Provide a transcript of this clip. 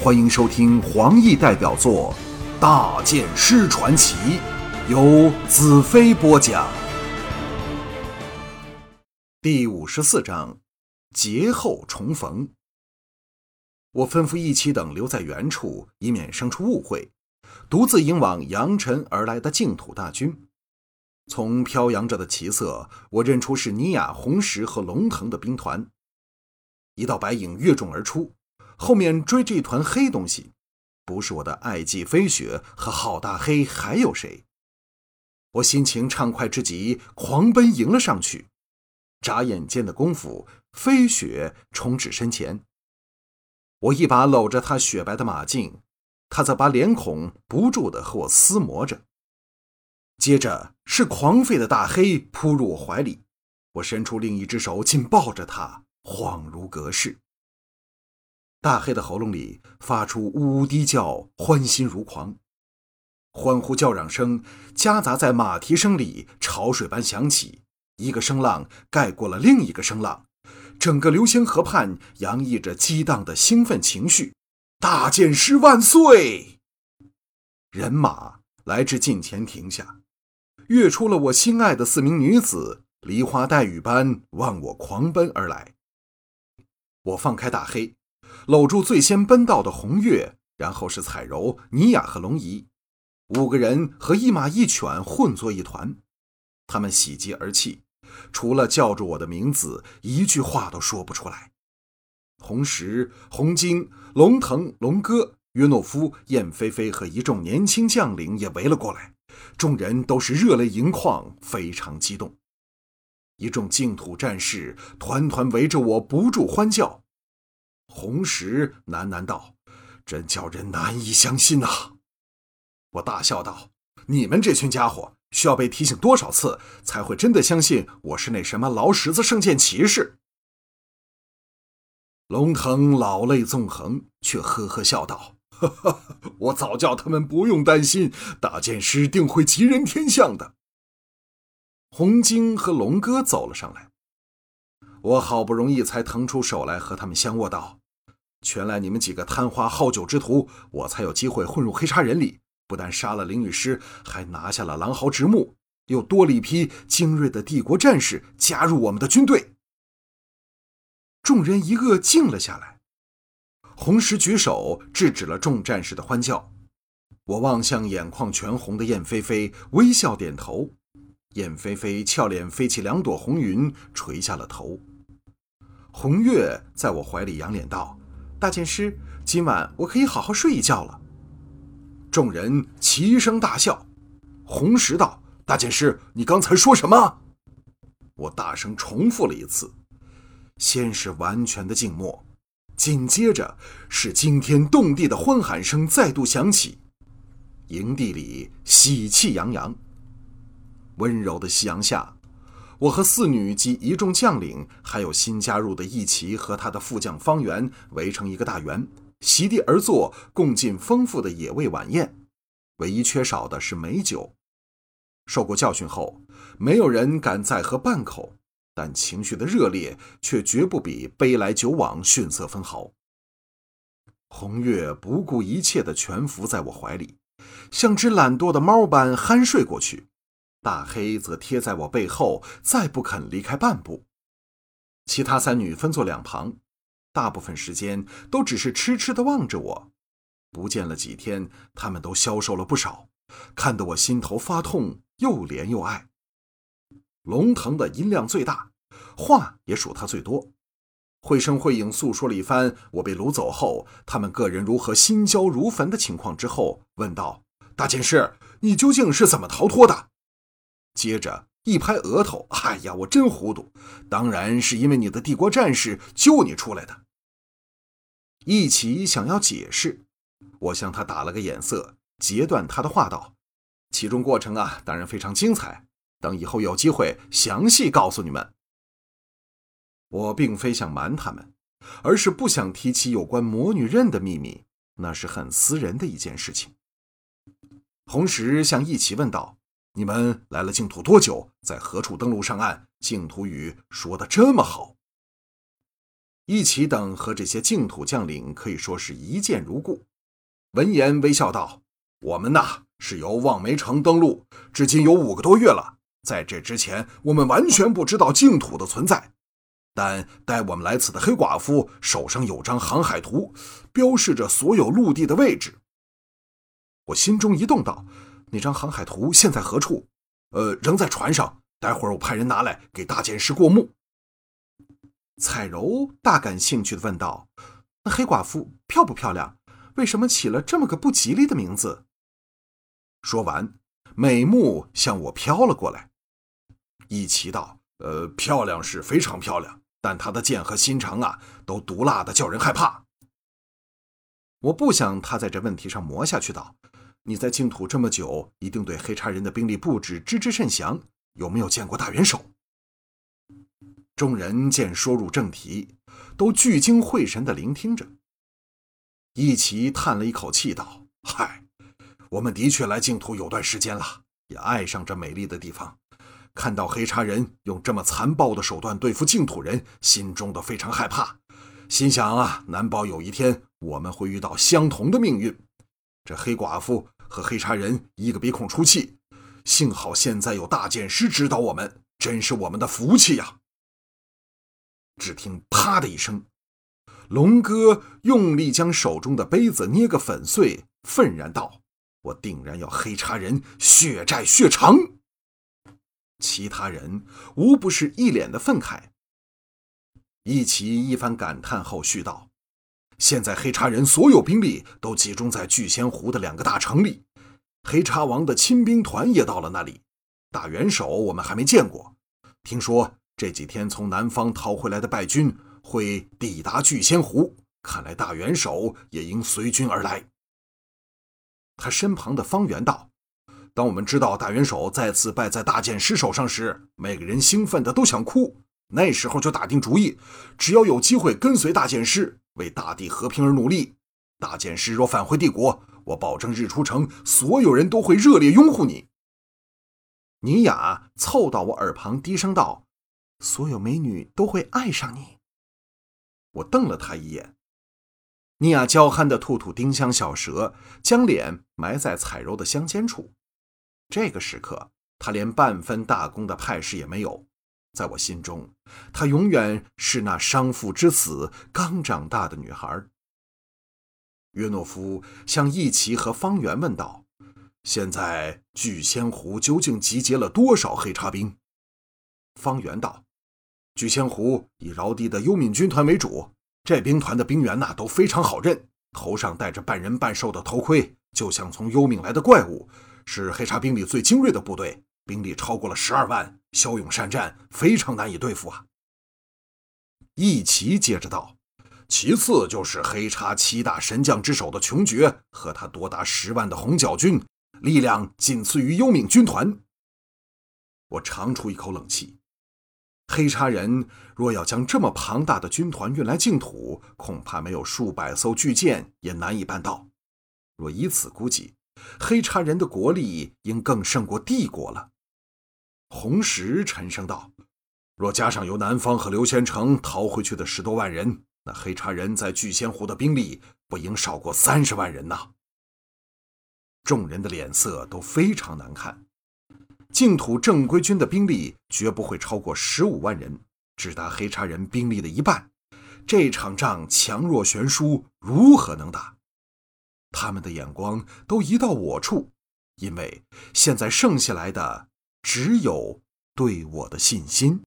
欢迎收听黄奕代表作《大剑师传奇》，由子飞播讲。第五十四章：劫后重逢。我吩咐一起等留在原处，以免生出误会，独自迎往扬尘而来的净土大军。从飘扬着的旗色，我认出是尼雅、红石和龙腾的兵团。一道白影跃众而出，后面追着一团黑东西，不是我的爱姬飞雪和郝大黑，还有谁？我心情畅快之极，狂奔迎了上去。眨眼间的功夫，飞雪冲至身前，我一把搂着她雪白的马颈，她则把脸孔不住地和我厮磨着。接着是狂吠的大黑扑入我怀里，我伸出另一只手紧抱着他，恍如隔世。大黑的喉咙里发出呜呜低叫，欢欣如狂，欢呼叫嚷声夹杂在马蹄声里，潮水般响起，一个声浪盖过了另一个声浪，整个流星河畔洋溢着激荡的兴奋情绪。大剑师万岁！人马来至近前停下。跃出了我心爱的四名女子，梨花带雨般往我狂奔而来。我放开大黑，搂住最先奔到的红月，然后是彩柔、尼雅和龙姨，五个人和一马一犬混作一团。他们喜极而泣，除了叫住我的名字，一句话都说不出来。红石、红金、龙腾、龙哥、约诺夫、燕飞飞和一众年轻将领也围了过来。众人都是热泪盈眶，非常激动。一众净土战士团团围着我，不住欢叫。红石喃喃道：“真叫人难以相信呐！”我大笑道：“你们这群家伙，需要被提醒多少次，才会真的相信我是那什么劳什子圣剑骑士？”龙腾老泪纵横，却呵呵笑道。哈哈，我早叫他们不用担心，大剑师定会吉人天相的。红晶和龙哥走了上来，我好不容易才腾出手来和他们相握道：“全赖你们几个贪花好酒之徒，我才有机会混入黑沙人里，不但杀了灵雨师，还拿下了狼嚎直木，又多了一批精锐的帝国战士加入我们的军队。”众人一个静了下来。红石举手制止了众战士的欢叫，我望向眼眶全红的燕飞飞，微笑点头。燕飞飞俏脸飞起两朵红云，垂下了头。红月在我怀里仰脸道：“大剑师，今晚我可以好好睡一觉了。”众人齐声大笑。红石道：“大剑师，你刚才说什么？”我大声重复了一次。先是完全的静默。紧接着是惊天动地的欢喊声再度响起，营地里喜气洋洋。温柔的夕阳下，我和四女及一众将领，还有新加入的义旗和他的副将方圆，围成一个大圆，席地而坐，共进丰富的野味晚宴。唯一缺少的是美酒。受过教训后，没有人敢再喝半口。但情绪的热烈却绝不比杯来酒往逊色分毫。红月不顾一切地蜷伏在我怀里，像只懒惰的猫般酣睡过去。大黑则贴在我背后，再不肯离开半步。其他三女分作两旁，大部分时间都只是痴痴地望着我。不见了几天，她们都消瘦了不少，看得我心头发痛，又怜又爱。龙腾的音量最大，话也数他最多，绘声绘影诉说了一番我被掳走后，他们个人如何心焦如焚的情况之后，问道：“大剑士，你究竟是怎么逃脱的？”接着一拍额头：“哎呀，我真糊涂，当然是因为你的帝国战士救你出来的。”一起想要解释，我向他打了个眼色，截断他的话道：“其中过程啊，当然非常精彩。”等以后有机会详细告诉你们。我并非想瞒他们，而是不想提起有关魔女刃的秘密，那是很私人的一件事情。红石向一齐问道：“你们来了净土多久？在何处登陆上岸？净土语说的这么好？”一起等和这些净土将领可以说是一见如故。闻言微笑道：“我们呐是由望梅城登陆，至今有五个多月了。在这之前，我们完全不知道净土的存在。但带我们来此的黑寡妇手上有张航海图，标示着所有陆地的位置。”我心中一动，道：“那张航海图现在何处？”“呃，仍在船上。待会儿我派人拿来给大剑师过目。”彩柔大感兴趣的问道：“那黑寡妇漂不漂亮？为什么起了这么个不吉利的名字？”说完，美目向我飘了过来。一齐道：“呃，漂亮是非常漂亮，但她的剑和心肠啊，都毒辣的叫人害怕。”我不想他在这问题上磨下去。道：“你在净土这么久，一定对黑茶人的兵力布置知之甚详。有没有见过大元首？”众人见说入正题，都聚精会神地聆听着。一齐叹了一口气道：“嗨，我们的确来净土有段时间了，也爱上这美丽的地方。看到黑茶人用这么残暴的手段对付净土人，心中都非常害怕。心想啊，难保有一天我们会遇到相同的命运。这黑寡妇和黑茶人一个鼻孔出气，幸好现在有大剑师指导我们，真是我们的福气呀。”只听“啪”的一声，龙哥用力将手中的杯子捏个粉碎，愤然道：“我定然要黑茶人血债血偿。”其他人无不是一脸的愤慨。一齐一番感叹后续道：“现在黑茶人所有兵力都集中在聚仙湖的两个大城里，黑茶王的亲兵团也到了那里。大元首我们还没见过，听说。”这几天从南方逃回来的败军会抵达聚仙湖，看来大元首也应随军而来。他身旁的方圆道：“当我们知道大元首再次败在大剑师手上时，每个人兴奋的都想哭。那时候就打定主意，只要有机会跟随大剑师，为大地和平而努力。大剑师若返回帝国，我保证日出城所有人都会热烈拥护你。”尼雅凑到我耳旁低声道。所有美女都会爱上你。我瞪了他一眼。尼亚娇憨的吐吐丁香小舌，将脸埋在彩柔的香肩处。这个时刻，她连半分大公的派势也没有。在我心中，她永远是那伤父之死刚长大的女孩。约诺夫向义奇和方圆问道：“现在聚仙湖究竟集结了多少黑叉兵？”方圆道。聚仙湖以饶地的幽冥军团为主，这兵团的兵员呐都非常好认，头上戴着半人半兽的头盔，就像从幽冥来的怪物，是黑茶兵里最精锐的部队，兵力超过了十二万，骁勇善战，非常难以对付啊。一齐接着道：“其次就是黑叉七大神将之首的穷绝和他多达十万的红角军，力量仅次于幽冥军团。”我长出一口冷气。黑叉人若要将这么庞大的军团运来净土，恐怕没有数百艘巨舰也难以办到。若以此估计，黑叉人的国力应更胜过帝国了。红石沉声道：“若加上由南方和刘仙成逃回去的十多万人，那黑茶人在聚仙湖的兵力不应少过三十万人呐。”众人的脸色都非常难看。净土正规军的兵力绝不会超过十五万人，只达黑茶人兵力的一半。这场仗强弱悬殊，如何能打？他们的眼光都移到我处，因为现在剩下来的只有对我的信心。